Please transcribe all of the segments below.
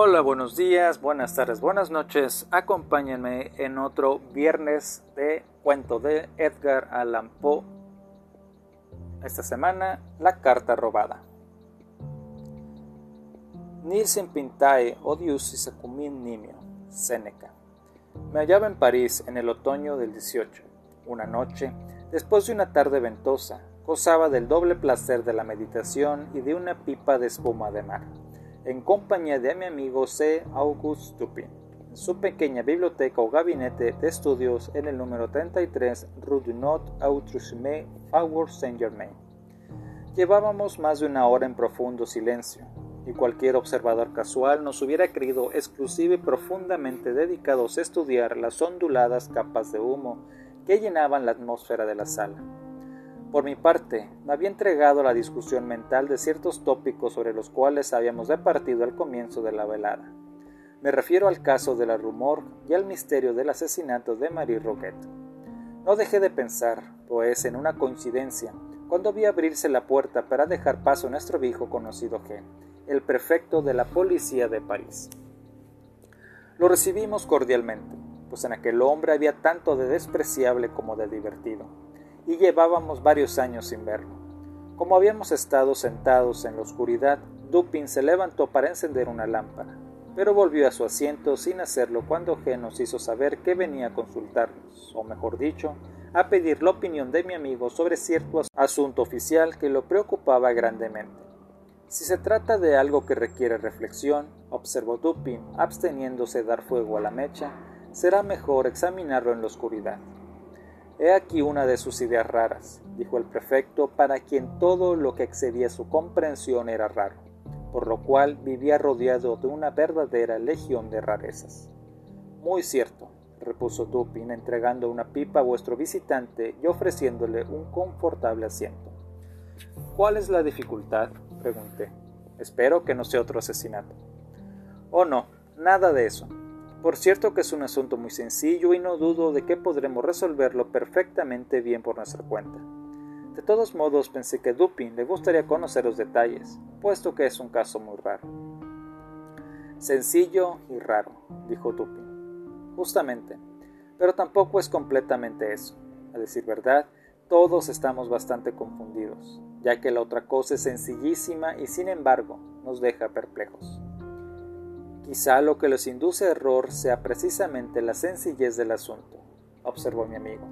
Hola, buenos días, buenas tardes, buenas noches. Acompáñenme en otro viernes de cuento de Edgar Allan Poe. Esta semana, la carta robada. Nilsen pintae odius isacumin nimio, Seneca. Me hallaba en París en el otoño del 18. Una noche, después de una tarde ventosa, gozaba del doble placer de la meditación y de una pipa de espuma de mar en compañía de mi amigo C. Auguste Dupin, en su pequeña biblioteca o gabinete de estudios en el número 33 Rue du Nord, Outre-Chemin, Faubourg Saint-Germain. Llevábamos más de una hora en profundo silencio, y cualquier observador casual nos hubiera creído exclusivo y profundamente dedicados a estudiar las onduladas capas de humo que llenaban la atmósfera de la sala. Por mi parte, me había entregado a la discusión mental de ciertos tópicos sobre los cuales habíamos departido al comienzo de la velada. Me refiero al caso de la rumor y al misterio del asesinato de Marie Roquette. No dejé de pensar, pues, en una coincidencia, cuando vi abrirse la puerta para dejar paso a nuestro viejo conocido G, el prefecto de la policía de París. Lo recibimos cordialmente, pues en aquel hombre había tanto de despreciable como de divertido y llevábamos varios años sin verlo. Como habíamos estado sentados en la oscuridad, Dupin se levantó para encender una lámpara, pero volvió a su asiento sin hacerlo cuando G nos hizo saber que venía a consultarnos, o mejor dicho, a pedir la opinión de mi amigo sobre cierto asunto oficial que lo preocupaba grandemente. Si se trata de algo que requiere reflexión, observó Dupin, absteniéndose de dar fuego a la mecha, será mejor examinarlo en la oscuridad. He aquí una de sus ideas raras, dijo el prefecto, para quien todo lo que excedía su comprensión era raro, por lo cual vivía rodeado de una verdadera legión de rarezas. Muy cierto, repuso Dupin, entregando una pipa a vuestro visitante y ofreciéndole un confortable asiento. ¿Cuál es la dificultad? pregunté. Espero que no sea otro asesinato. Oh no, nada de eso. Por cierto que es un asunto muy sencillo y no dudo de que podremos resolverlo perfectamente bien por nuestra cuenta. De todos modos pensé que Dupin le gustaría conocer los detalles, puesto que es un caso muy raro. Sencillo y raro, dijo Dupin. Justamente, pero tampoco es completamente eso. A decir verdad, todos estamos bastante confundidos, ya que la otra cosa es sencillísima y sin embargo nos deja perplejos. Quizá lo que los induce error sea precisamente la sencillez del asunto, observó mi amigo.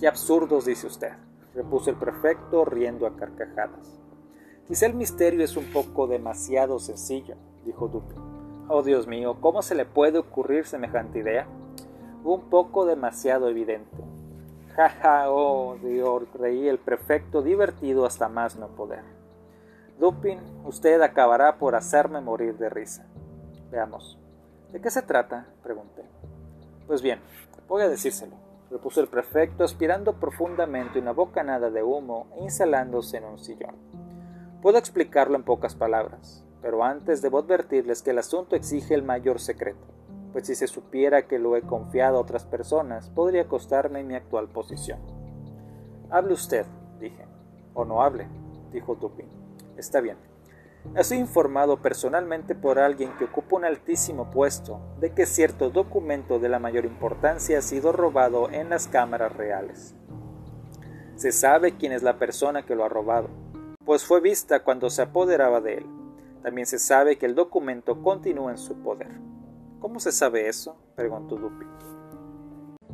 Qué absurdos dice usted, repuso el prefecto riendo a carcajadas. Quizá el misterio es un poco demasiado sencillo, dijo Dupin. Oh Dios mío, ¿cómo se le puede ocurrir semejante idea? Un poco demasiado evidente. Ja, ja, oh Dios, reí el prefecto divertido hasta más no poder. Dupin, usted acabará por hacerme morir de risa. Veamos. ¿De qué se trata? pregunté. Pues bien, voy a decírselo, repuso el prefecto, aspirando profundamente una bocanada de humo e instalándose en un sillón. Puedo explicarlo en pocas palabras, pero antes debo advertirles que el asunto exige el mayor secreto, pues si se supiera que lo he confiado a otras personas, podría costarme mi actual posición. Hable usted, dije. O no hable, dijo Dupin. Está bien. Estoy informado personalmente por alguien que ocupa un altísimo puesto de que cierto documento de la mayor importancia ha sido robado en las cámaras reales. Se sabe quién es la persona que lo ha robado, pues fue vista cuando se apoderaba de él. También se sabe que el documento continúa en su poder. ¿Cómo se sabe eso? preguntó Dupin.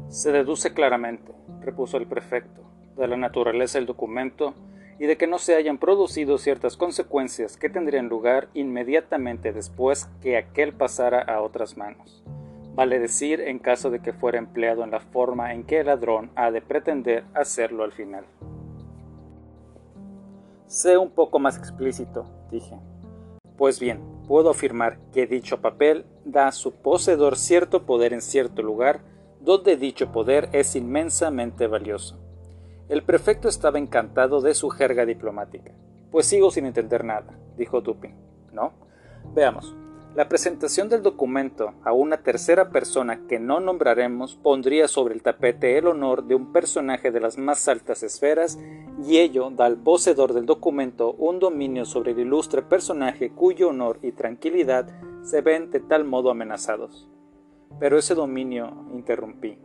Se deduce claramente, repuso el prefecto, de la naturaleza del documento y de que no se hayan producido ciertas consecuencias que tendrían lugar inmediatamente después que aquel pasara a otras manos. Vale decir en caso de que fuera empleado en la forma en que el ladrón ha de pretender hacerlo al final. Sé un poco más explícito, dije. Pues bien, puedo afirmar que dicho papel da a su poseedor cierto poder en cierto lugar, donde dicho poder es inmensamente valioso. El prefecto estaba encantado de su jerga diplomática. Pues sigo sin entender nada, dijo Dupin. ¿No? Veamos. La presentación del documento a una tercera persona que no nombraremos pondría sobre el tapete el honor de un personaje de las más altas esferas y ello da al poseedor del documento un dominio sobre el ilustre personaje cuyo honor y tranquilidad se ven de tal modo amenazados. Pero ese dominio, interrumpí,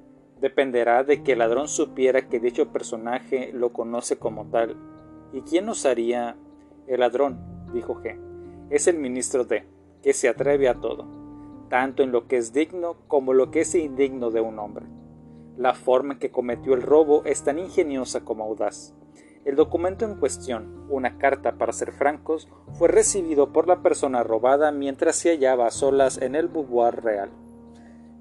dependerá de que el ladrón supiera que dicho personaje lo conoce como tal. ¿Y quién osaría? El ladrón, dijo G. Es el ministro D que se atreve a todo, tanto en lo que es digno como lo que es indigno de un hombre. La forma en que cometió el robo es tan ingeniosa como audaz. El documento en cuestión, una carta para ser francos, fue recibido por la persona robada mientras se hallaba a solas en el boudoir real.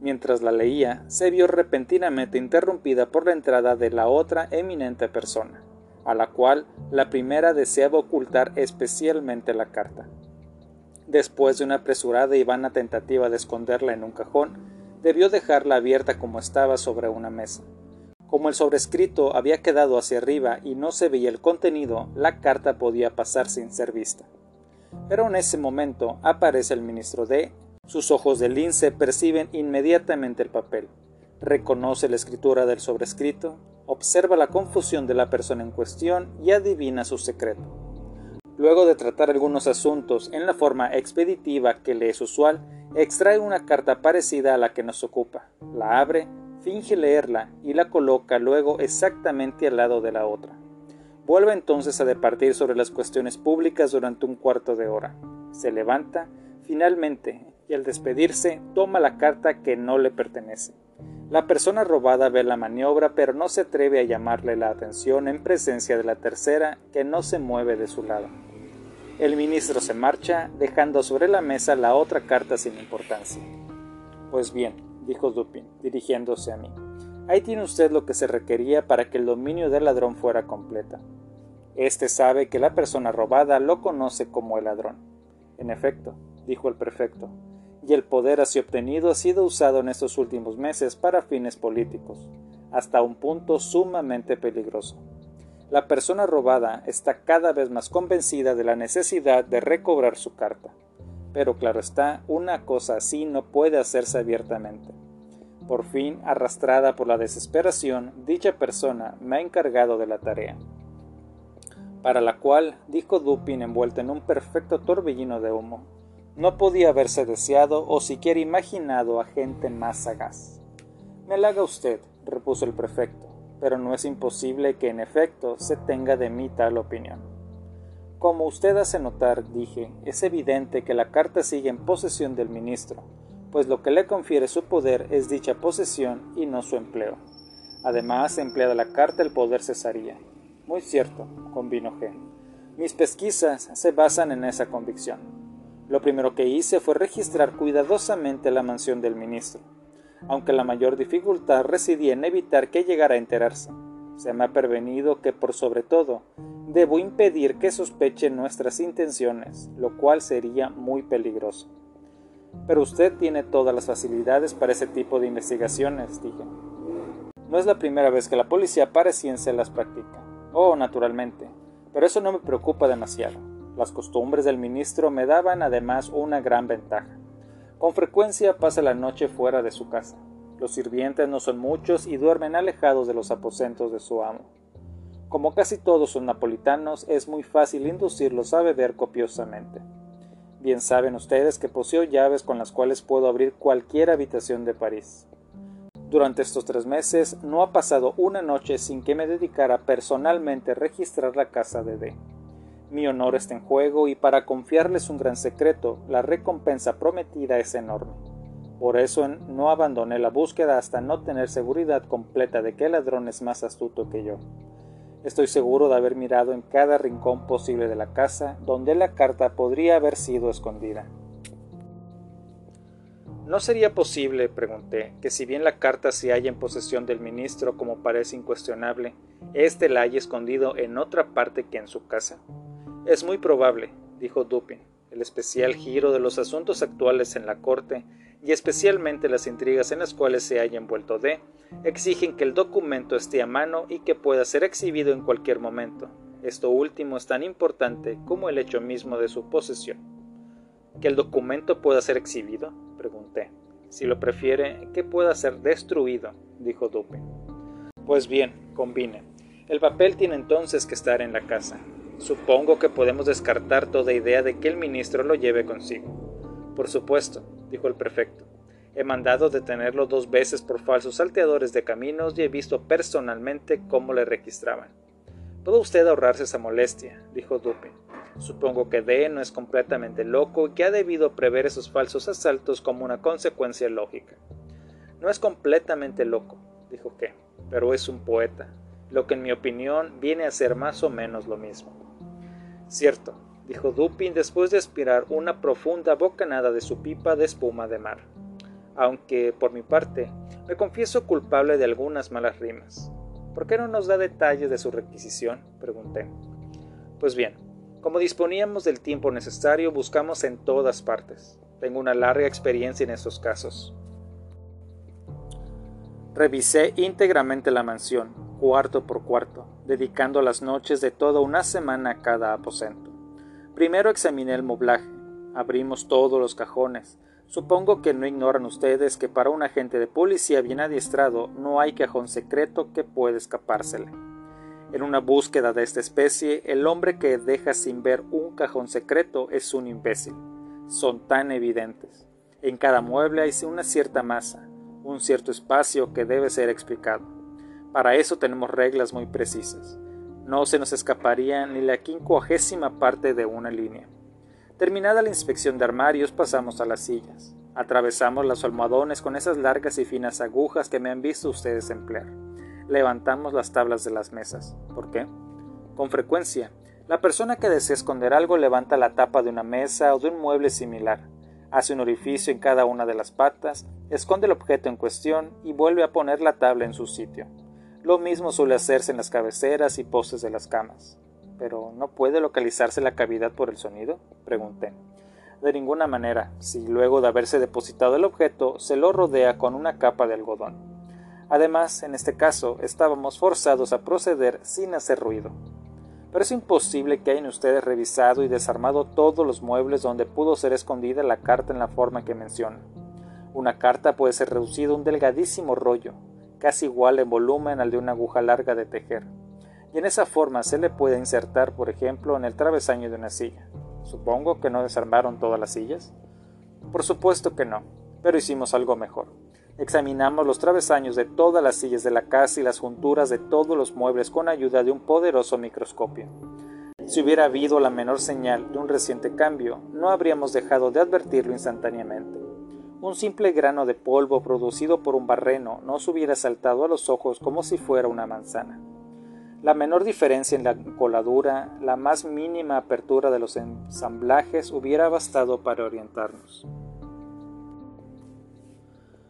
Mientras la leía, se vio repentinamente interrumpida por la entrada de la otra eminente persona, a la cual la primera deseaba ocultar especialmente la carta. Después de una apresurada y vana tentativa de esconderla en un cajón, debió dejarla abierta como estaba sobre una mesa. Como el sobrescrito había quedado hacia arriba y no se veía el contenido, la carta podía pasar sin ser vista. Pero en ese momento aparece el ministro D. Sus ojos de lince perciben inmediatamente el papel. Reconoce la escritura del sobrescrito, observa la confusión de la persona en cuestión y adivina su secreto. Luego de tratar algunos asuntos en la forma expeditiva que le es usual, extrae una carta parecida a la que nos ocupa, la abre, finge leerla y la coloca luego exactamente al lado de la otra. Vuelve entonces a departir sobre las cuestiones públicas durante un cuarto de hora. Se levanta, finalmente, y al despedirse toma la carta que no le pertenece. La persona robada ve la maniobra pero no se atreve a llamarle la atención en presencia de la tercera que no se mueve de su lado. El ministro se marcha, dejando sobre la mesa la otra carta sin importancia. Pues bien, dijo Dupin, dirigiéndose a mí, ahí tiene usted lo que se requería para que el dominio del ladrón fuera completa. Este sabe que la persona robada lo conoce como el ladrón. En efecto, dijo el prefecto, y el poder así obtenido ha sido usado en estos últimos meses para fines políticos, hasta un punto sumamente peligroso. La persona robada está cada vez más convencida de la necesidad de recobrar su carta. Pero claro está, una cosa así no puede hacerse abiertamente. Por fin, arrastrada por la desesperación, dicha persona me ha encargado de la tarea. Para la cual, dijo Dupin envuelto en un perfecto torbellino de humo, no podía haberse deseado o siquiera imaginado a gente más sagaz. Me halaga usted, repuso el prefecto pero no es imposible que en efecto se tenga de mí tal opinión. Como usted hace notar, dije, es evidente que la carta sigue en posesión del ministro, pues lo que le confiere su poder es dicha posesión y no su empleo. Además, empleada la carta el poder cesaría. Muy cierto, convino G. Mis pesquisas se basan en esa convicción. Lo primero que hice fue registrar cuidadosamente la mansión del ministro aunque la mayor dificultad residía en evitar que llegara a enterarse. Se me ha prevenido que por sobre todo debo impedir que sospeche nuestras intenciones, lo cual sería muy peligroso. Pero usted tiene todas las facilidades para ese tipo de investigaciones, dije. No es la primera vez que la policía pareciense las practica. Oh, naturalmente. Pero eso no me preocupa demasiado. Las costumbres del ministro me daban además una gran ventaja. Con frecuencia pasa la noche fuera de su casa. Los sirvientes no son muchos y duermen alejados de los aposentos de su amo. Como casi todos son napolitanos, es muy fácil inducirlos a beber copiosamente. Bien saben ustedes que poseo llaves con las cuales puedo abrir cualquier habitación de París. Durante estos tres meses no ha pasado una noche sin que me dedicara personalmente a registrar la casa de D. Mi honor está en juego y para confiarles un gran secreto, la recompensa prometida es enorme. Por eso no abandoné la búsqueda hasta no tener seguridad completa de que el ladrón es más astuto que yo. Estoy seguro de haber mirado en cada rincón posible de la casa donde la carta podría haber sido escondida. ¿No sería posible, pregunté, que si bien la carta se halla en posesión del ministro como parece incuestionable, éste la haya escondido en otra parte que en su casa? Es muy probable, dijo Dupin. El especial giro de los asuntos actuales en la corte y especialmente las intrigas en las cuales se haya envuelto D, exigen que el documento esté a mano y que pueda ser exhibido en cualquier momento. Esto último es tan importante como el hecho mismo de su posesión. ¿Que el documento pueda ser exhibido? pregunté. Si lo prefiere, que pueda ser destruido, dijo Dupin. Pues bien, combine. El papel tiene entonces que estar en la casa. Supongo que podemos descartar toda idea de que el ministro lo lleve consigo. Por supuesto, dijo el prefecto. He mandado detenerlo dos veces por falsos salteadores de caminos y he visto personalmente cómo le registraban. Puede usted ahorrarse esa molestia, dijo Dupin. Supongo que D no es completamente loco y que ha debido prever esos falsos asaltos como una consecuencia lógica. No es completamente loco, dijo que, pero es un poeta, lo que en mi opinión viene a ser más o menos lo mismo. Cierto, dijo Dupin después de aspirar una profunda bocanada de su pipa de espuma de mar. Aunque, por mi parte, me confieso culpable de algunas malas rimas. ¿Por qué no nos da detalles de su requisición? pregunté. Pues bien, como disponíamos del tiempo necesario, buscamos en todas partes. Tengo una larga experiencia en estos casos. Revisé íntegramente la mansión, cuarto por cuarto, dedicando las noches de toda una semana a cada aposento. Primero examiné el moblaje, abrimos todos los cajones. Supongo que no ignoran ustedes que para un agente de policía bien adiestrado no hay cajón secreto que pueda escapársele. En una búsqueda de esta especie, el hombre que deja sin ver un cajón secreto es un imbécil. Son tan evidentes. En cada mueble hay una cierta masa, un cierto espacio que debe ser explicado. Para eso tenemos reglas muy precisas. No se nos escaparía ni la quincuagésima parte de una línea. Terminada la inspección de armarios, pasamos a las sillas. Atravesamos los almohadones con esas largas y finas agujas que me han visto ustedes emplear levantamos las tablas de las mesas. ¿Por qué? Con frecuencia, la persona que desea esconder algo levanta la tapa de una mesa o de un mueble similar, hace un orificio en cada una de las patas, esconde el objeto en cuestión y vuelve a poner la tabla en su sitio. Lo mismo suele hacerse en las cabeceras y postes de las camas. ¿Pero no puede localizarse la cavidad por el sonido? pregunté. De ninguna manera, si luego de haberse depositado el objeto se lo rodea con una capa de algodón. Además, en este caso, estábamos forzados a proceder sin hacer ruido. Pero es imposible que hayan ustedes revisado y desarmado todos los muebles donde pudo ser escondida la carta en la forma que menciona. Una carta puede ser reducida a un delgadísimo rollo, casi igual en volumen al de una aguja larga de tejer, y en esa forma se le puede insertar, por ejemplo, en el travesaño de una silla. Supongo que no desarmaron todas las sillas. Por supuesto que no, pero hicimos algo mejor. Examinamos los travesaños de todas las sillas de la casa y las junturas de todos los muebles con ayuda de un poderoso microscopio. Si hubiera habido la menor señal de un reciente cambio, no habríamos dejado de advertirlo instantáneamente. Un simple grano de polvo producido por un barreno nos hubiera saltado a los ojos como si fuera una manzana. La menor diferencia en la coladura, la más mínima apertura de los ensamblajes hubiera bastado para orientarnos.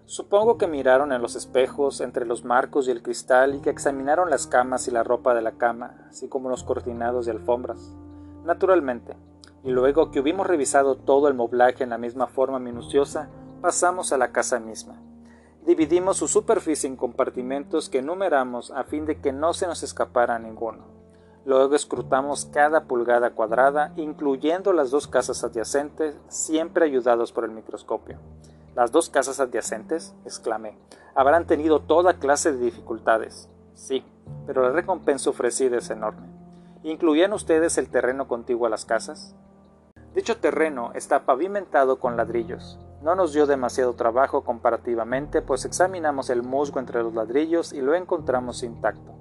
Supongo que miraron en los espejos, entre los marcos y el cristal, y que examinaron las camas y la ropa de la cama, así como los cortinados y alfombras. Naturalmente. Y luego que hubimos revisado todo el moblaje en la misma forma minuciosa, pasamos a la casa misma. Dividimos su superficie en compartimentos que numeramos a fin de que no se nos escapara ninguno. Luego escrutamos cada pulgada cuadrada, incluyendo las dos casas adyacentes, siempre ayudados por el microscopio. Las dos casas adyacentes, exclamé, habrán tenido toda clase de dificultades. Sí, pero la recompensa ofrecida es enorme. ¿Incluían ustedes el terreno contiguo a las casas? Dicho terreno está pavimentado con ladrillos. No nos dio demasiado trabajo comparativamente, pues examinamos el musgo entre los ladrillos y lo encontramos intacto.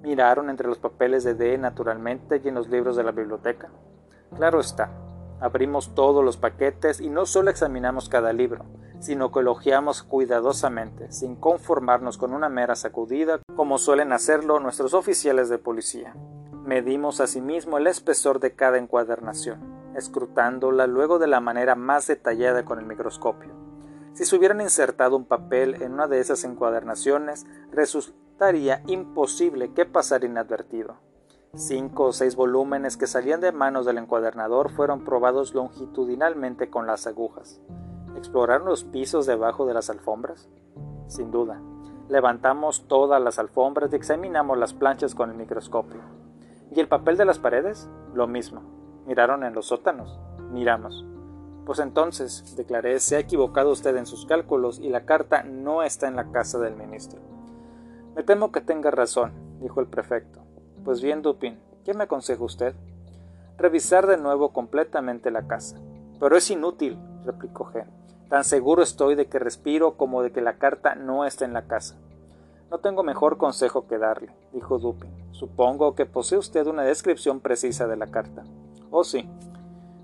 Miraron entre los papeles de D naturalmente y en los libros de la biblioteca. Claro está, Abrimos todos los paquetes y no solo examinamos cada libro, sino que elogiamos cuidadosamente, sin conformarnos con una mera sacudida, como suelen hacerlo nuestros oficiales de policía. Medimos asimismo el espesor de cada encuadernación, escrutándola luego de la manera más detallada con el microscopio. Si se hubieran insertado un papel en una de esas encuadernaciones, resultaría imposible que pasara inadvertido. Cinco o seis volúmenes que salían de manos del encuadernador fueron probados longitudinalmente con las agujas. ¿Exploraron los pisos debajo de las alfombras? Sin duda. Levantamos todas las alfombras y examinamos las planchas con el microscopio. ¿Y el papel de las paredes? Lo mismo. ¿Miraron en los sótanos? Miramos. Pues entonces, declaré, se ha equivocado usted en sus cálculos y la carta no está en la casa del ministro. Me temo que tenga razón, dijo el prefecto. Pues bien, Dupin, ¿qué me aconseja usted? Revisar de nuevo completamente la casa. Pero es inútil, replicó G. Tan seguro estoy de que respiro como de que la carta no está en la casa. No tengo mejor consejo que darle, dijo Dupin. Supongo que posee usted una descripción precisa de la carta. Oh, sí.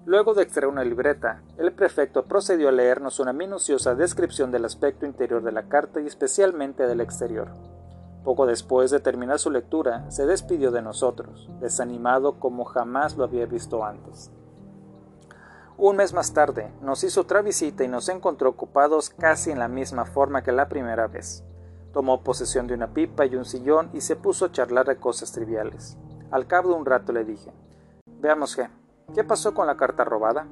Luego de extraer una libreta, el prefecto procedió a leernos una minuciosa descripción del aspecto interior de la carta y especialmente del exterior. Poco después de terminar su lectura, se despidió de nosotros, desanimado como jamás lo había visto antes. Un mes más tarde, nos hizo otra visita y nos encontró ocupados casi en la misma forma que la primera vez. Tomó posesión de una pipa y un sillón y se puso a charlar de cosas triviales. Al cabo de un rato le dije, Veamos qué, ¿qué pasó con la carta robada?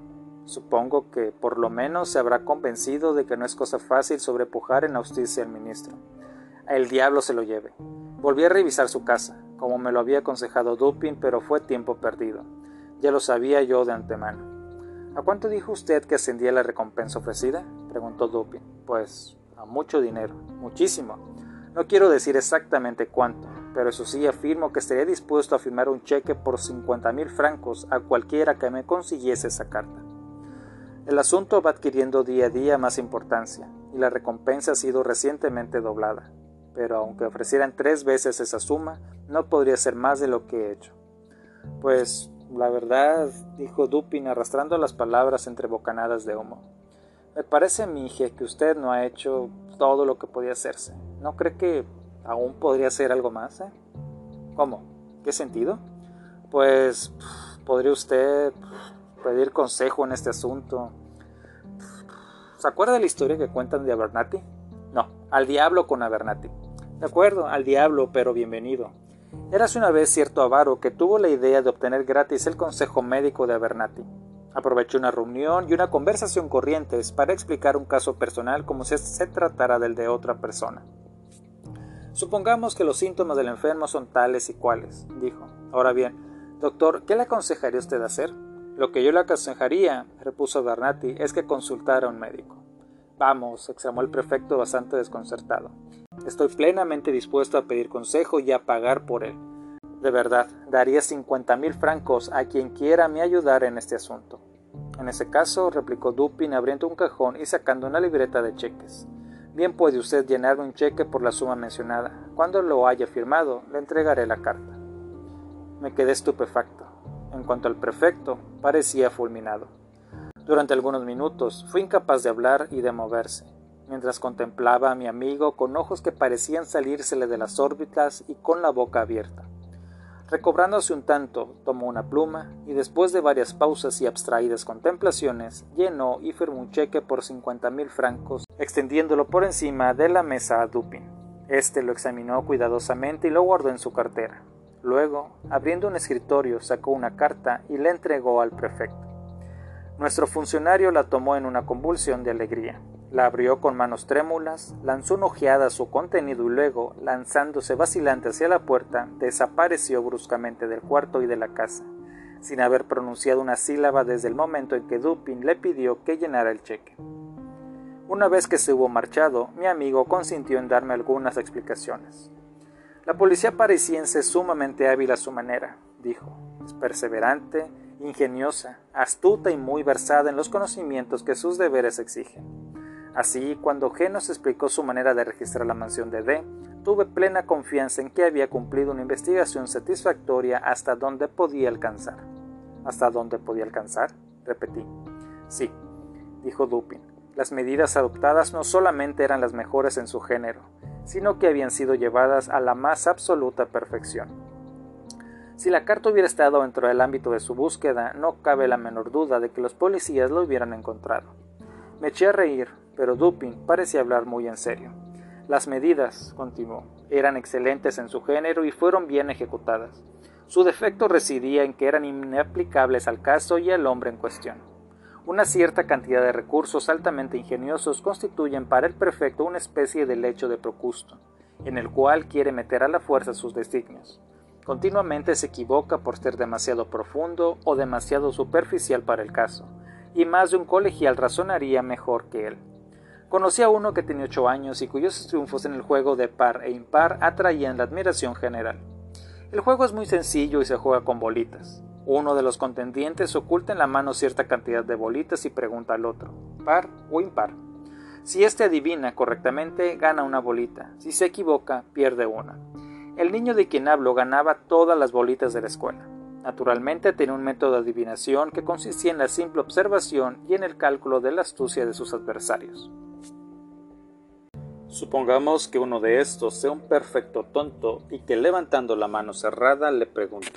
Supongo que por lo menos se habrá convencido de que no es cosa fácil sobrepujar en la justicia al ministro el diablo se lo lleve. Volví a revisar su casa, como me lo había aconsejado Dupin, pero fue tiempo perdido. Ya lo sabía yo de antemano. ¿A cuánto dijo usted que ascendía la recompensa ofrecida? preguntó Dupin. Pues a mucho dinero, muchísimo. No quiero decir exactamente cuánto, pero eso sí afirmo que estaría dispuesto a firmar un cheque por cincuenta mil francos a cualquiera que me consiguiese esa carta. El asunto va adquiriendo día a día más importancia, y la recompensa ha sido recientemente doblada pero aunque ofrecieran tres veces esa suma, no podría ser más de lo que he hecho. Pues la verdad, dijo Dupin arrastrando las palabras entre bocanadas de humo. Me parece, mi hija, que usted no ha hecho todo lo que podía hacerse. ¿No cree que aún podría hacer algo más? Eh? ¿Cómo? ¿Qué sentido? Pues podría usted pedir consejo en este asunto. ¿Se acuerda de la historia que cuentan de Abernathy? No, al diablo con Abernathy. De acuerdo, al diablo, pero bienvenido. Érase una vez cierto avaro que tuvo la idea de obtener gratis el consejo médico de Abernathy. Aprovechó una reunión y una conversación corrientes para explicar un caso personal como si se tratara del de otra persona. Supongamos que los síntomas del enfermo son tales y cuales, dijo. Ahora bien, doctor, ¿qué le aconsejaría usted hacer? Lo que yo le aconsejaría, repuso Abernathy, es que consultara a un médico. Vamos, exclamó el prefecto bastante desconcertado. Estoy plenamente dispuesto a pedir consejo y a pagar por él. De verdad, daría cincuenta mil francos a quien quiera me ayudar en este asunto. En ese caso, replicó Dupin abriendo un cajón y sacando una libreta de cheques. Bien puede usted llenarme un cheque por la suma mencionada. Cuando lo haya firmado, le entregaré la carta. Me quedé estupefacto. En cuanto al prefecto, parecía fulminado. Durante algunos minutos fue incapaz de hablar y de moverse mientras contemplaba a mi amigo con ojos que parecían salírsele de las órbitas y con la boca abierta. Recobrándose un tanto, tomó una pluma y después de varias pausas y abstraídas contemplaciones, llenó y firmó un cheque por cincuenta mil francos, extendiéndolo por encima de la mesa a Dupin. Este lo examinó cuidadosamente y lo guardó en su cartera. Luego, abriendo un escritorio, sacó una carta y la entregó al prefecto. Nuestro funcionario la tomó en una convulsión de alegría. La abrió con manos trémulas, lanzó una ojeada a su contenido y luego, lanzándose vacilante hacia la puerta, desapareció bruscamente del cuarto y de la casa, sin haber pronunciado una sílaba desde el momento en que Dupin le pidió que llenara el cheque. Una vez que se hubo marchado, mi amigo consintió en darme algunas explicaciones. La policía parisiense es sumamente hábil a su manera, dijo. Es perseverante, ingeniosa, astuta y muy versada en los conocimientos que sus deberes exigen. Así, cuando G nos explicó su manera de registrar la mansión de D, tuve plena confianza en que había cumplido una investigación satisfactoria hasta donde podía alcanzar. ¿Hasta dónde podía alcanzar? repetí. Sí, dijo Dupin. Las medidas adoptadas no solamente eran las mejores en su género, sino que habían sido llevadas a la más absoluta perfección. Si la carta hubiera estado dentro del ámbito de su búsqueda, no cabe la menor duda de que los policías lo hubieran encontrado. Me eché a reír, pero Dupin parecía hablar muy en serio. Las medidas, continuó, eran excelentes en su género y fueron bien ejecutadas. Su defecto residía en que eran inaplicables al caso y al hombre en cuestión. Una cierta cantidad de recursos altamente ingeniosos constituyen para el prefecto una especie de lecho de Procusto, en el cual quiere meter a la fuerza sus designios. Continuamente se equivoca por ser demasiado profundo o demasiado superficial para el caso, y más de un colegial razonaría mejor que él. Conocí a uno que tenía ocho años y cuyos triunfos en el juego de par e impar atraían la admiración general. El juego es muy sencillo y se juega con bolitas. Uno de los contendientes oculta en la mano cierta cantidad de bolitas y pregunta al otro, par o impar. Si éste adivina correctamente, gana una bolita. Si se equivoca, pierde una. El niño de quien hablo ganaba todas las bolitas de la escuela. Naturalmente tenía un método de adivinación que consistía en la simple observación y en el cálculo de la astucia de sus adversarios. Supongamos que uno de estos sea un perfecto tonto y que levantando la mano cerrada le pregunta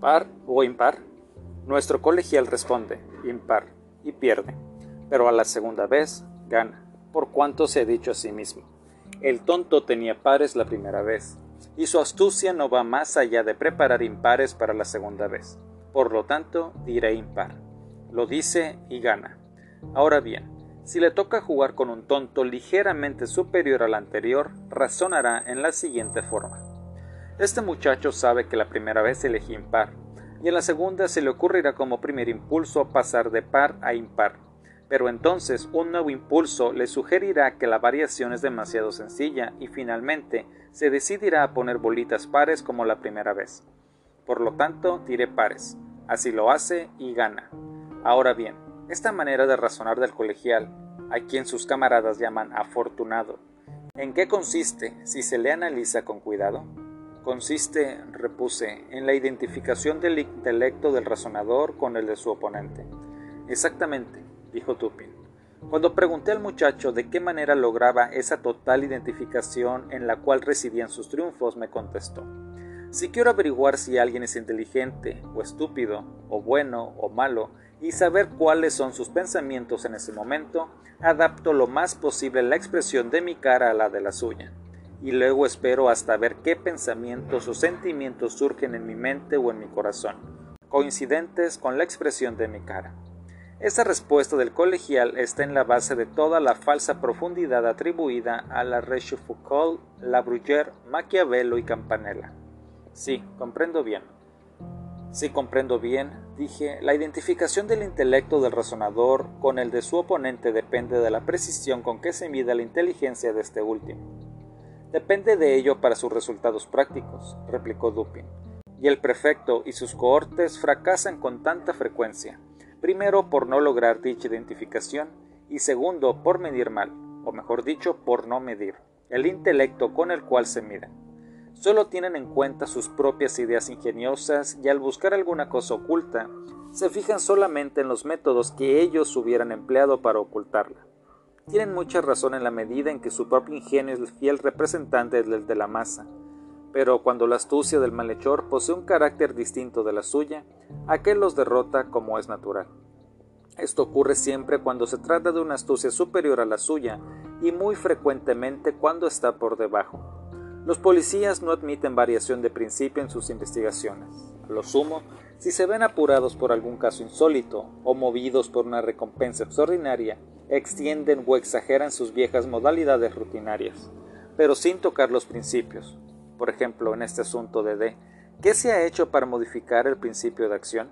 ¿Par o impar? Nuestro colegial responde impar y pierde, pero a la segunda vez gana, por cuanto se ha dicho a sí mismo. El tonto tenía pares la primera vez, y su astucia no va más allá de preparar impares para la segunda vez. Por lo tanto, diré impar. Lo dice y gana. Ahora bien, si le toca jugar con un tonto ligeramente superior al anterior, razonará en la siguiente forma. Este muchacho sabe que la primera vez elegí impar, y en la segunda se le ocurrirá como primer impulso pasar de par a impar. Pero entonces un nuevo impulso le sugerirá que la variación es demasiado sencilla y finalmente se decidirá a poner bolitas pares como la primera vez. Por lo tanto, diré pares. Así lo hace y gana. Ahora bien, esta manera de razonar del colegial, a quien sus camaradas llaman afortunado, ¿en qué consiste si se le analiza con cuidado? Consiste, repuse, en la identificación del intelecto del razonador con el de su oponente. Exactamente, dijo Tupin. Cuando pregunté al muchacho de qué manera lograba esa total identificación en la cual residían sus triunfos, me contestó. Si quiero averiguar si alguien es inteligente, o estúpido, o bueno, o malo, y saber cuáles son sus pensamientos en ese momento, adapto lo más posible la expresión de mi cara a la de la suya, y luego espero hasta ver qué pensamientos o sentimientos surgen en mi mente o en mi corazón, coincidentes con la expresión de mi cara. Esa respuesta del colegial está en la base de toda la falsa profundidad atribuida a la Rochefoucauld, La Bruyère, Maquiavelo y Campanella. Sí, comprendo bien. Sí, comprendo bien, dije, la identificación del intelecto del razonador con el de su oponente depende de la precisión con que se mide la inteligencia de este último. Depende de ello para sus resultados prácticos, replicó Dupin. Y el prefecto y sus cohortes fracasan con tanta frecuencia, primero por no lograr dicha identificación y segundo por medir mal, o mejor dicho, por no medir, el intelecto con el cual se miden solo tienen en cuenta sus propias ideas ingeniosas y al buscar alguna cosa oculta, se fijan solamente en los métodos que ellos hubieran empleado para ocultarla. Tienen mucha razón en la medida en que su propio ingenio es el fiel representante del de la masa, pero cuando la astucia del malhechor posee un carácter distinto de la suya, aquel los derrota como es natural. Esto ocurre siempre cuando se trata de una astucia superior a la suya y muy frecuentemente cuando está por debajo. Los policías no admiten variación de principio en sus investigaciones. Lo sumo, si se ven apurados por algún caso insólito o movidos por una recompensa extraordinaria, extienden o exageran sus viejas modalidades rutinarias, pero sin tocar los principios. Por ejemplo, en este asunto de D, ¿qué se ha hecho para modificar el principio de acción?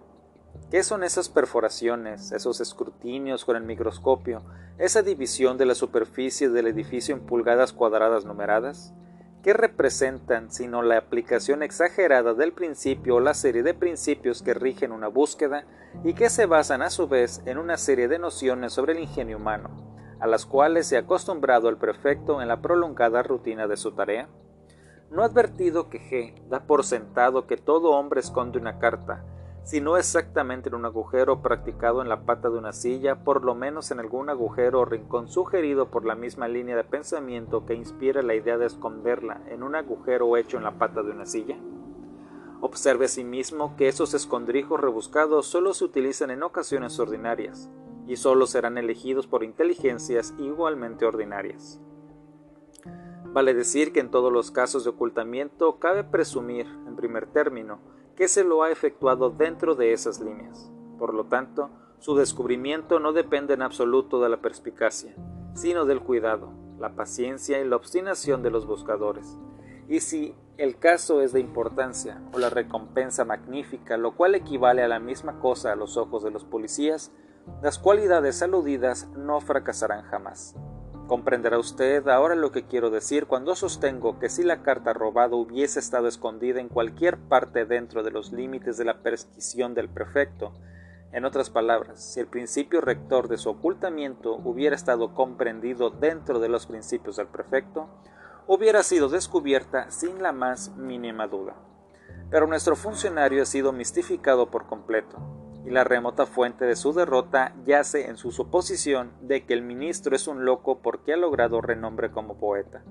¿Qué son esas perforaciones, esos escrutinios con el microscopio, esa división de la superficie del edificio en pulgadas cuadradas numeradas? ¿Qué representan sino la aplicación exagerada del principio o la serie de principios que rigen una búsqueda y que se basan a su vez en una serie de nociones sobre el ingenio humano, a las cuales se ha acostumbrado el prefecto en la prolongada rutina de su tarea? ¿No ha advertido que G da por sentado que todo hombre esconde una carta, si no exactamente en un agujero practicado en la pata de una silla, por lo menos en algún agujero o rincón sugerido por la misma línea de pensamiento que inspira la idea de esconderla en un agujero hecho en la pata de una silla? Observe asimismo que esos escondrijos rebuscados solo se utilizan en ocasiones ordinarias, y solo serán elegidos por inteligencias igualmente ordinarias. Vale decir que en todos los casos de ocultamiento cabe presumir, en primer término, que se lo ha efectuado dentro de esas líneas. Por lo tanto, su descubrimiento no depende en absoluto de la perspicacia, sino del cuidado, la paciencia y la obstinación de los buscadores. Y si el caso es de importancia o la recompensa magnífica, lo cual equivale a la misma cosa a los ojos de los policías, las cualidades aludidas no fracasarán jamás. Comprenderá usted ahora lo que quiero decir cuando sostengo que si la carta robada hubiese estado escondida en cualquier parte dentro de los límites de la prescripción del prefecto, en otras palabras, si el principio rector de su ocultamiento hubiera estado comprendido dentro de los principios del prefecto, hubiera sido descubierta sin la más mínima duda. Pero nuestro funcionario ha sido mistificado por completo y la remota fuente de su derrota yace en su suposición de que el ministro es un loco porque ha logrado renombre como poeta.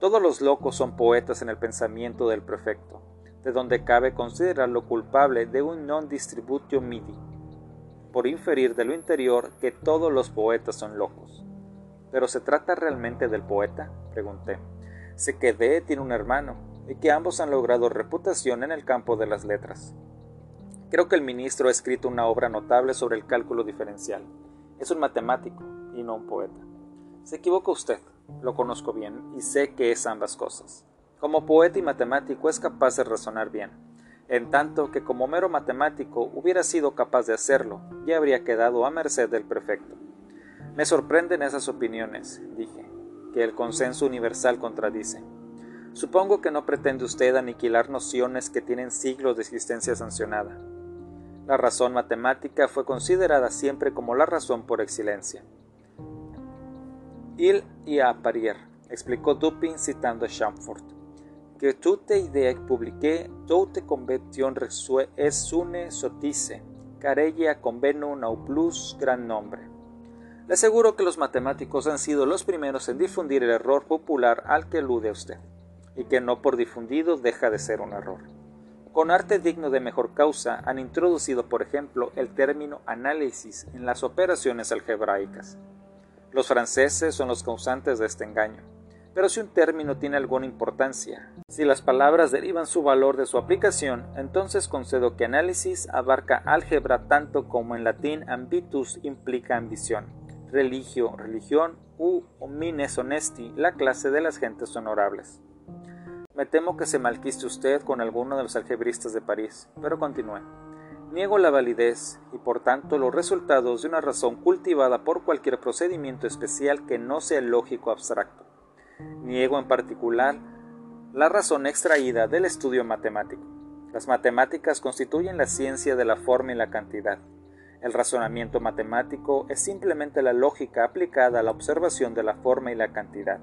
Todos los locos son poetas en el pensamiento del prefecto, de donde cabe considerarlo culpable de un non distributio midi, por inferir de lo interior que todos los poetas son locos. ¿Pero se trata realmente del poeta? pregunté. Sé que D tiene un hermano y que ambos han logrado reputación en el campo de las letras. Creo que el ministro ha escrito una obra notable sobre el cálculo diferencial. Es un matemático y no un poeta. Se equivoca usted, lo conozco bien y sé que es ambas cosas. Como poeta y matemático es capaz de razonar bien, en tanto que como mero matemático hubiera sido capaz de hacerlo y habría quedado a merced del prefecto. Me sorprenden esas opiniones, dije, que el consenso universal contradice. Supongo que no pretende usted aniquilar nociones que tienen siglos de existencia sancionada. La razón matemática fue considerada siempre como la razón por excelencia. Il y a parier, explicó Dupin citando a Chamfort, que toute idea publiquée, toute convention reçue es une sottise, car ella convenum au plus gran nombre. Le aseguro que los matemáticos han sido los primeros en difundir el error popular al que alude usted, y que no por difundido deja de ser un error. Con arte digno de mejor causa han introducido, por ejemplo, el término análisis en las operaciones algebraicas. Los franceses son los causantes de este engaño. Pero si un término tiene alguna importancia, si las palabras derivan su valor de su aplicación, entonces concedo que análisis abarca álgebra tanto como en latín ambitus implica ambición, religio, religión, u homines honesti, la clase de las gentes honorables. Me temo que se malquiste usted con alguno de los algebristas de París, pero continúe. Niego la validez y por tanto los resultados de una razón cultivada por cualquier procedimiento especial que no sea lógico abstracto. Niego en particular la razón extraída del estudio matemático. Las matemáticas constituyen la ciencia de la forma y la cantidad. El razonamiento matemático es simplemente la lógica aplicada a la observación de la forma y la cantidad.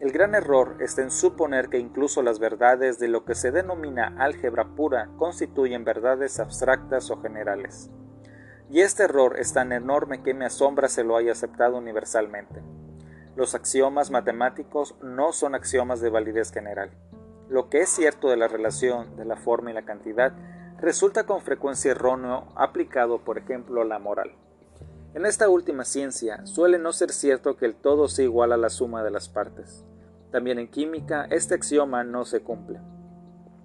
El gran error está en suponer que incluso las verdades de lo que se denomina álgebra pura constituyen verdades abstractas o generales. Y este error es tan enorme que me asombra se lo haya aceptado universalmente. Los axiomas matemáticos no son axiomas de validez general. Lo que es cierto de la relación de la forma y la cantidad resulta con frecuencia erróneo aplicado, por ejemplo, a la moral. En esta última ciencia suele no ser cierto que el todo sea igual a la suma de las partes. También en química este axioma no se cumple.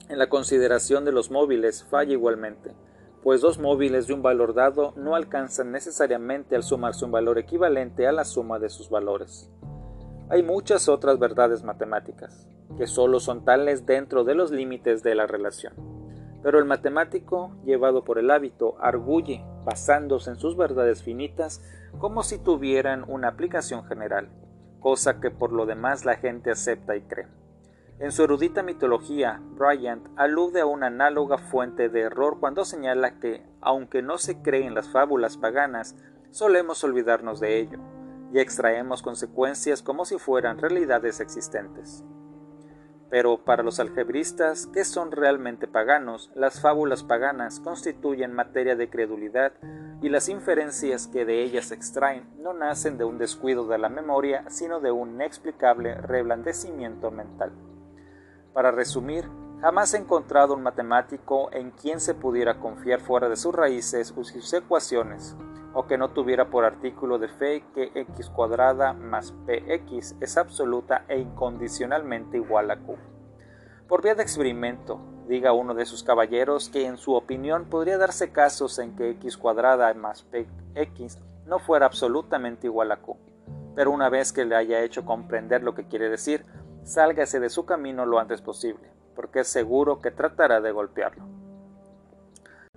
En la consideración de los móviles falla igualmente, pues dos móviles de un valor dado no alcanzan necesariamente al sumarse un valor equivalente a la suma de sus valores. Hay muchas otras verdades matemáticas, que solo son tales dentro de los límites de la relación. Pero el matemático, llevado por el hábito, arguye, basándose en sus verdades finitas, como si tuvieran una aplicación general, cosa que por lo demás la gente acepta y cree. En su erudita mitología, Bryant alude a una análoga fuente de error cuando señala que, aunque no se cree en las fábulas paganas, solemos olvidarnos de ello, y extraemos consecuencias como si fueran realidades existentes. Pero para los algebristas, que son realmente paganos, las fábulas paganas constituyen materia de credulidad y las inferencias que de ellas se extraen no nacen de un descuido de la memoria, sino de un inexplicable reblandecimiento mental. Para resumir, jamás he encontrado un matemático en quien se pudiera confiar fuera de sus raíces o sus ecuaciones, o que no tuviera por artículo de fe que x cuadrada más px es absoluta e incondicionalmente igual a q. Por vía de experimento, diga uno de sus caballeros que en su opinión podría darse casos en que x cuadrada más px no fuera absolutamente igual a q, pero una vez que le haya hecho comprender lo que quiere decir, sálgase de su camino lo antes posible, porque es seguro que tratará de golpearlo.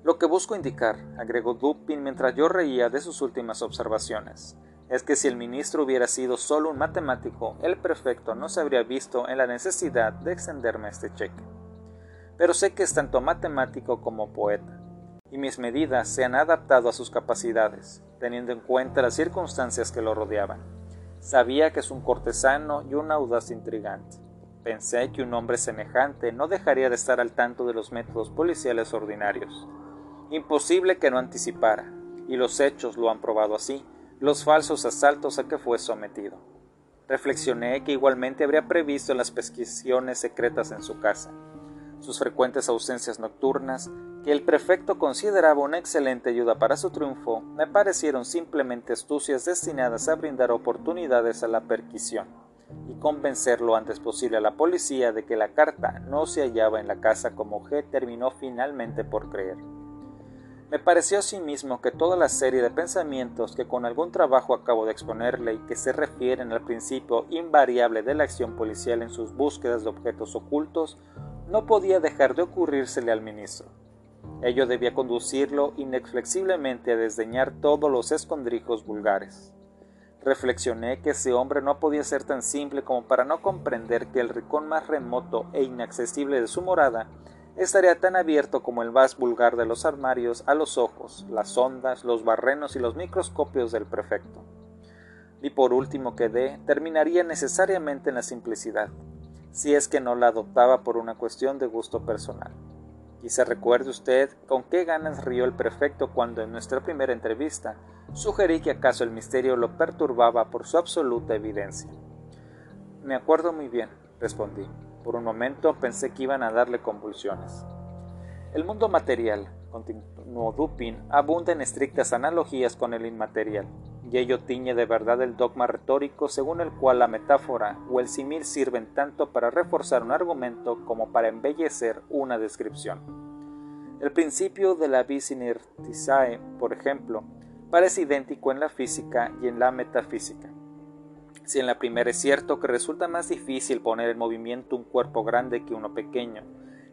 Lo que busco indicar, agregó Dupin mientras yo reía de sus últimas observaciones, es que si el ministro hubiera sido solo un matemático, el prefecto no se habría visto en la necesidad de extenderme este cheque. Pero sé que es tanto matemático como poeta, y mis medidas se han adaptado a sus capacidades, teniendo en cuenta las circunstancias que lo rodeaban. Sabía que es un cortesano y un audaz intrigante. Pensé que un hombre semejante no dejaría de estar al tanto de los métodos policiales ordinarios. Imposible que no anticipara, y los hechos lo han probado así, los falsos asaltos a que fue sometido. Reflexioné que igualmente habría previsto las pesquisiones secretas en su casa, sus frecuentes ausencias nocturnas, que el prefecto consideraba una excelente ayuda para su triunfo, me parecieron simplemente astucias destinadas a brindar oportunidades a la perquisición y convencer lo antes posible a la policía de que la carta no se hallaba en la casa como G terminó finalmente por creer. Me pareció asimismo que toda la serie de pensamientos que con algún trabajo acabo de exponerle y que se refieren al principio invariable de la acción policial en sus búsquedas de objetos ocultos no podía dejar de ocurrírsele al ministro. Ello debía conducirlo inexflexiblemente a desdeñar todos los escondrijos vulgares. Reflexioné que ese hombre no podía ser tan simple como para no comprender que el rincón más remoto e inaccesible de su morada estaría tan abierto como el más vulgar de los armarios a los ojos, las sondas, los barrenos y los microscopios del prefecto. Y por último que terminaría necesariamente en la simplicidad, si es que no la adoptaba por una cuestión de gusto personal. Quizá recuerde usted con qué ganas rió el prefecto cuando en nuestra primera entrevista sugerí que acaso el misterio lo perturbaba por su absoluta evidencia. Me acuerdo muy bien, respondí. Por un momento pensé que iban a darle convulsiones. El mundo material, continuó Dupin, abunda en estrictas analogías con el inmaterial, y ello tiñe de verdad el dogma retórico según el cual la metáfora o el simil sirven tanto para reforzar un argumento como para embellecer una descripción. El principio de la vis inertizae, por ejemplo, parece idéntico en la física y en la metafísica. Si en la primera es cierto que resulta más difícil poner en movimiento un cuerpo grande que uno pequeño,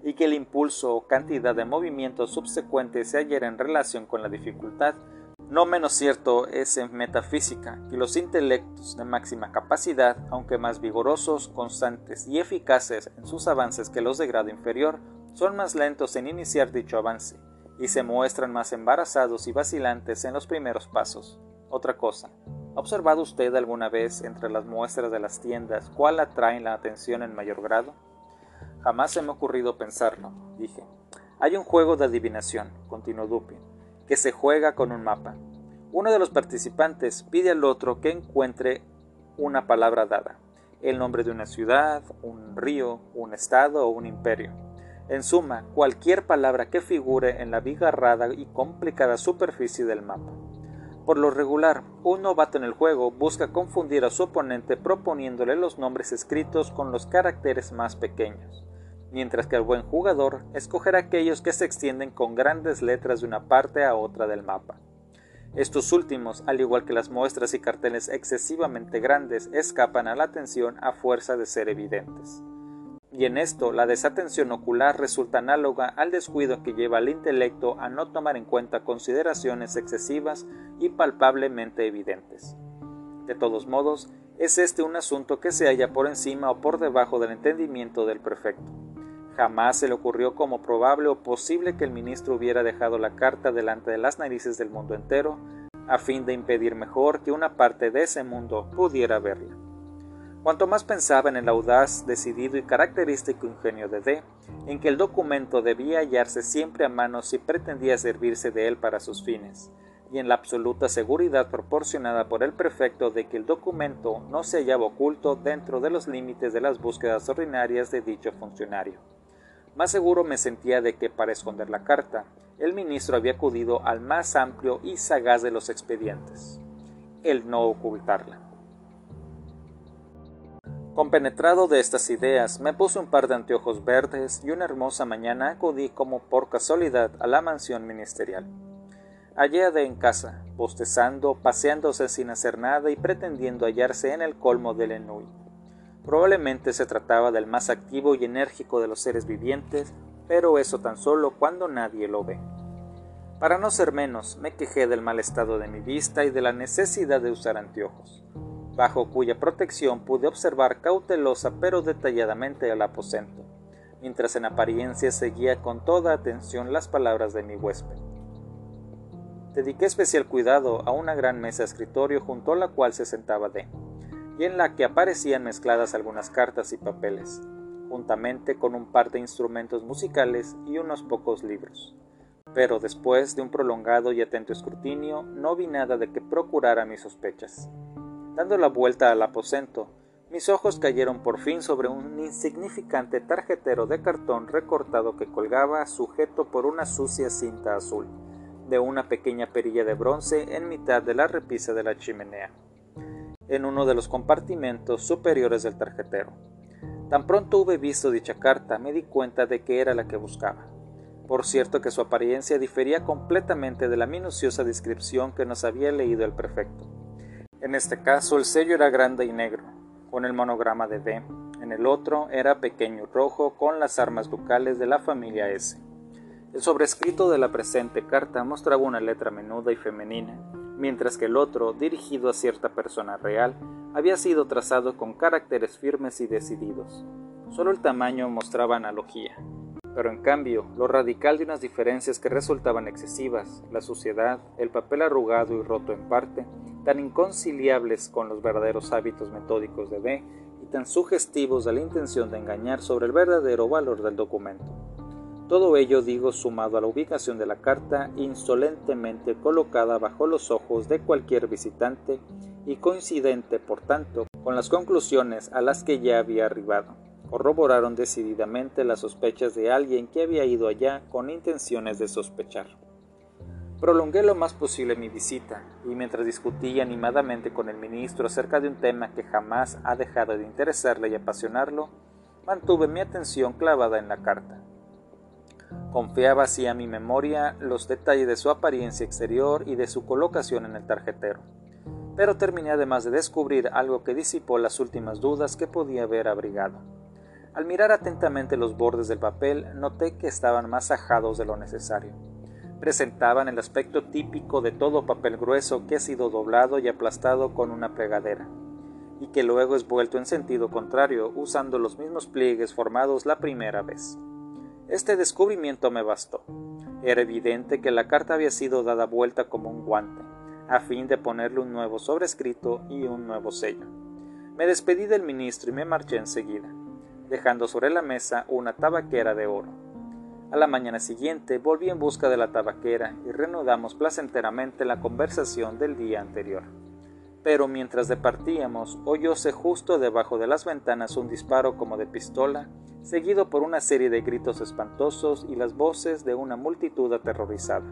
y que el impulso o cantidad de movimientos subsecuentes se hallara en relación con la dificultad, no menos cierto es en metafísica que los intelectos de máxima capacidad, aunque más vigorosos, constantes y eficaces en sus avances que los de grado inferior, son más lentos en iniciar dicho avance, y se muestran más embarazados y vacilantes en los primeros pasos. Otra cosa, ¿Ha observado usted alguna vez entre las muestras de las tiendas cuál atraen la atención en mayor grado? Jamás se me ha ocurrido pensarlo, dije. Hay un juego de adivinación, continuó Dupin, que se juega con un mapa. Uno de los participantes pide al otro que encuentre una palabra dada, el nombre de una ciudad, un río, un estado o un imperio. En suma, cualquier palabra que figure en la bigarrada y complicada superficie del mapa. Por lo regular, un novato en el juego busca confundir a su oponente proponiéndole los nombres escritos con los caracteres más pequeños, mientras que el buen jugador escogerá aquellos que se extienden con grandes letras de una parte a otra del mapa. Estos últimos, al igual que las muestras y carteles excesivamente grandes, escapan a la atención a fuerza de ser evidentes y en esto la desatención ocular resulta análoga al descuido que lleva al intelecto a no tomar en cuenta consideraciones excesivas y palpablemente evidentes. De todos modos, es este un asunto que se halla por encima o por debajo del entendimiento del prefecto. Jamás se le ocurrió como probable o posible que el ministro hubiera dejado la carta delante de las narices del mundo entero, a fin de impedir mejor que una parte de ese mundo pudiera verla. Cuanto más pensaba en el audaz, decidido y característico ingenio de D, en que el documento debía hallarse siempre a mano si pretendía servirse de él para sus fines, y en la absoluta seguridad proporcionada por el prefecto de que el documento no se hallaba oculto dentro de los límites de las búsquedas ordinarias de dicho funcionario. Más seguro me sentía de que para esconder la carta, el ministro había acudido al más amplio y sagaz de los expedientes, el no ocultarla. Compenetrado de estas ideas, me puse un par de anteojos verdes y una hermosa mañana acudí como por casualidad a la mansión ministerial. Hallé a en casa, bostezando, paseándose sin hacer nada y pretendiendo hallarse en el colmo del ennui. Probablemente se trataba del más activo y enérgico de los seres vivientes, pero eso tan solo cuando nadie lo ve. Para no ser menos, me quejé del mal estado de mi vista y de la necesidad de usar anteojos, bajo cuya protección pude observar cautelosa pero detalladamente el aposento, mientras en apariencia seguía con toda atención las palabras de mi huésped. Dediqué especial cuidado a una gran mesa escritorio junto a la cual se sentaba D, y en la que aparecían mezcladas algunas cartas y papeles, juntamente con un par de instrumentos musicales y unos pocos libros pero después de un prolongado y atento escrutinio no vi nada de que procurara mis sospechas. Dando la vuelta al aposento, mis ojos cayeron por fin sobre un insignificante tarjetero de cartón recortado que colgaba sujeto por una sucia cinta azul, de una pequeña perilla de bronce en mitad de la repisa de la chimenea, en uno de los compartimentos superiores del tarjetero. Tan pronto hube visto dicha carta me di cuenta de que era la que buscaba. Por cierto que su apariencia difería completamente de la minuciosa descripción que nos había leído el prefecto. En este caso el sello era grande y negro, con el monograma de D. En el otro era pequeño rojo con las armas ducales de la familia S. El sobrescrito de la presente carta mostraba una letra menuda y femenina, mientras que el otro, dirigido a cierta persona real, había sido trazado con caracteres firmes y decididos. Solo el tamaño mostraba analogía, pero en cambio, lo radical de unas diferencias que resultaban excesivas, la suciedad, el papel arrugado y roto en parte, tan inconciliables con los verdaderos hábitos metódicos de B y tan sugestivos de la intención de engañar sobre el verdadero valor del documento. Todo ello digo sumado a la ubicación de la carta insolentemente colocada bajo los ojos de cualquier visitante y coincidente, por tanto, con las conclusiones a las que ya había arribado corroboraron decididamente las sospechas de alguien que había ido allá con intenciones de sospechar. Prolongué lo más posible mi visita, y mientras discutí animadamente con el ministro acerca de un tema que jamás ha dejado de interesarle y apasionarlo, mantuve mi atención clavada en la carta. Confiaba así a mi memoria los detalles de su apariencia exterior y de su colocación en el tarjetero, pero terminé además de descubrir algo que disipó las últimas dudas que podía haber abrigado. Al mirar atentamente los bordes del papel, noté que estaban más ajados de lo necesario. Presentaban el aspecto típico de todo papel grueso que ha sido doblado y aplastado con una pegadera, y que luego es vuelto en sentido contrario usando los mismos pliegues formados la primera vez. Este descubrimiento me bastó. Era evidente que la carta había sido dada vuelta como un guante, a fin de ponerle un nuevo sobrescrito y un nuevo sello. Me despedí del ministro y me marché enseguida dejando sobre la mesa una tabaquera de oro. A la mañana siguiente volví en busca de la tabaquera y reanudamos placenteramente la conversación del día anterior. Pero mientras departíamos, oyóse justo debajo de las ventanas un disparo como de pistola, seguido por una serie de gritos espantosos y las voces de una multitud aterrorizada.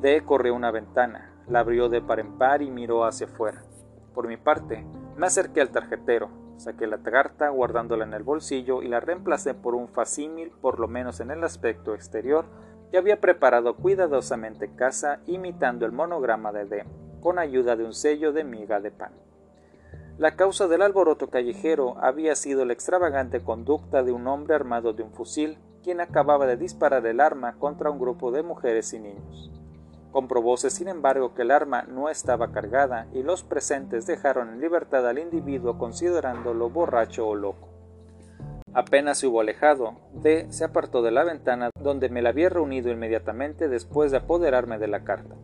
D corrió una ventana, la abrió de par en par y miró hacia afuera. Por mi parte, me acerqué al tarjetero, Saqué la carta guardándola en el bolsillo y la reemplacé por un facímil, por lo menos en el aspecto exterior, que había preparado cuidadosamente casa imitando el monograma de D, con ayuda de un sello de miga de pan. La causa del alboroto callejero había sido la extravagante conducta de un hombre armado de un fusil, quien acababa de disparar el arma contra un grupo de mujeres y niños. Comprobóse, sin embargo, que el arma no estaba cargada y los presentes dejaron en libertad al individuo considerándolo borracho o loco. Apenas se hubo alejado, D se apartó de la ventana donde me la había reunido inmediatamente después de apoderarme de la carta.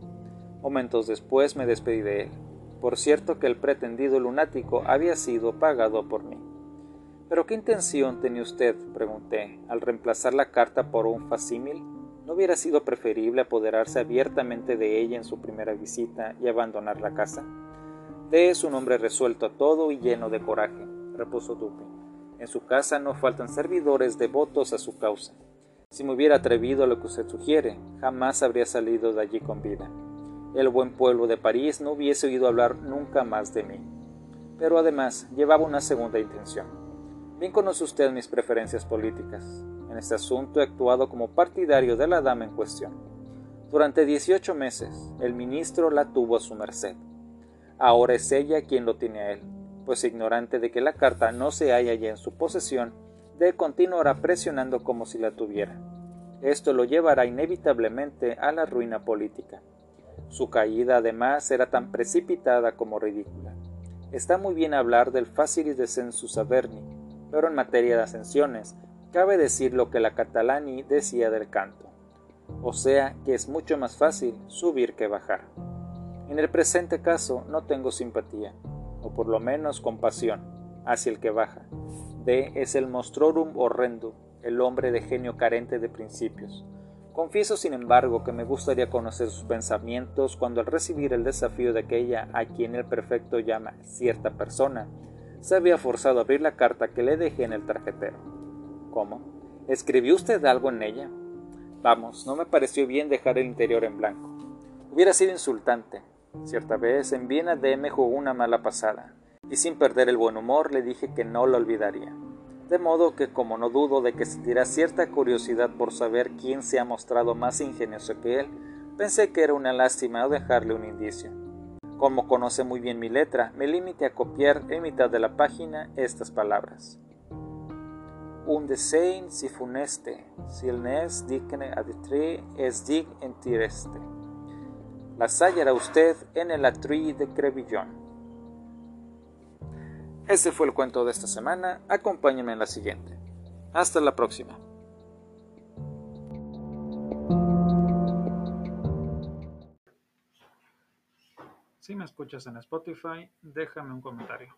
Momentos después me despedí de él. Por cierto que el pretendido lunático había sido pagado por mí. ¿Pero qué intención tenía usted? pregunté, al reemplazar la carta por un facímil. ¿No hubiera sido preferible apoderarse abiertamente de ella en su primera visita y abandonar la casa? D es un hombre resuelto a todo y lleno de coraje, repuso Dupin. En su casa no faltan servidores devotos a su causa. Si me hubiera atrevido a lo que usted sugiere, jamás habría salido de allí con vida. El buen pueblo de París no hubiese oído hablar nunca más de mí. Pero además llevaba una segunda intención. Bien conoce usted mis preferencias políticas. En este asunto he actuado como partidario de la dama en cuestión. Durante 18 meses, el ministro la tuvo a su merced. Ahora es ella quien lo tiene a él. pues ignorante de que la carta no se halla ya en su posesión, de continuará presionando como si la tuviera. Esto lo llevará inevitablemente a la ruina política. Su caída además será tan precipitada como ridícula. Está muy bien hablar del facilis descensus averni, pero en materia de ascensiones cabe decir lo que la Catalani decía del canto, o sea que es mucho más fácil subir que bajar. En el presente caso no tengo simpatía, o por lo menos compasión, hacia el que baja. D es el monstrorum horrendo, el hombre de genio carente de principios. Confieso, sin embargo, que me gustaría conocer sus pensamientos cuando al recibir el desafío de aquella a quien el prefecto llama cierta persona, se había forzado a abrir la carta que le dejé en el tarjetero. ¿Cómo? ¿Escribió usted algo en ella? Vamos, no me pareció bien dejar el interior en blanco. Hubiera sido insultante. Cierta vez en Viena D me jugó una mala pasada, y sin perder el buen humor le dije que no lo olvidaría. De modo que como no dudo de que sentirá cierta curiosidad por saber quién se ha mostrado más ingenioso que él, pensé que era una lástima dejarle un indicio. Como conoce muy bien mi letra, me limité a copiar en mitad de la página estas palabras. Un desein si funeste, si el nes digne aditri es dig entireste. La hallará usted en el atri de Crevillon. Ese fue el cuento de esta semana. Acompáñenme en la siguiente. Hasta la próxima. Si me escuchas en Spotify, déjame un comentario.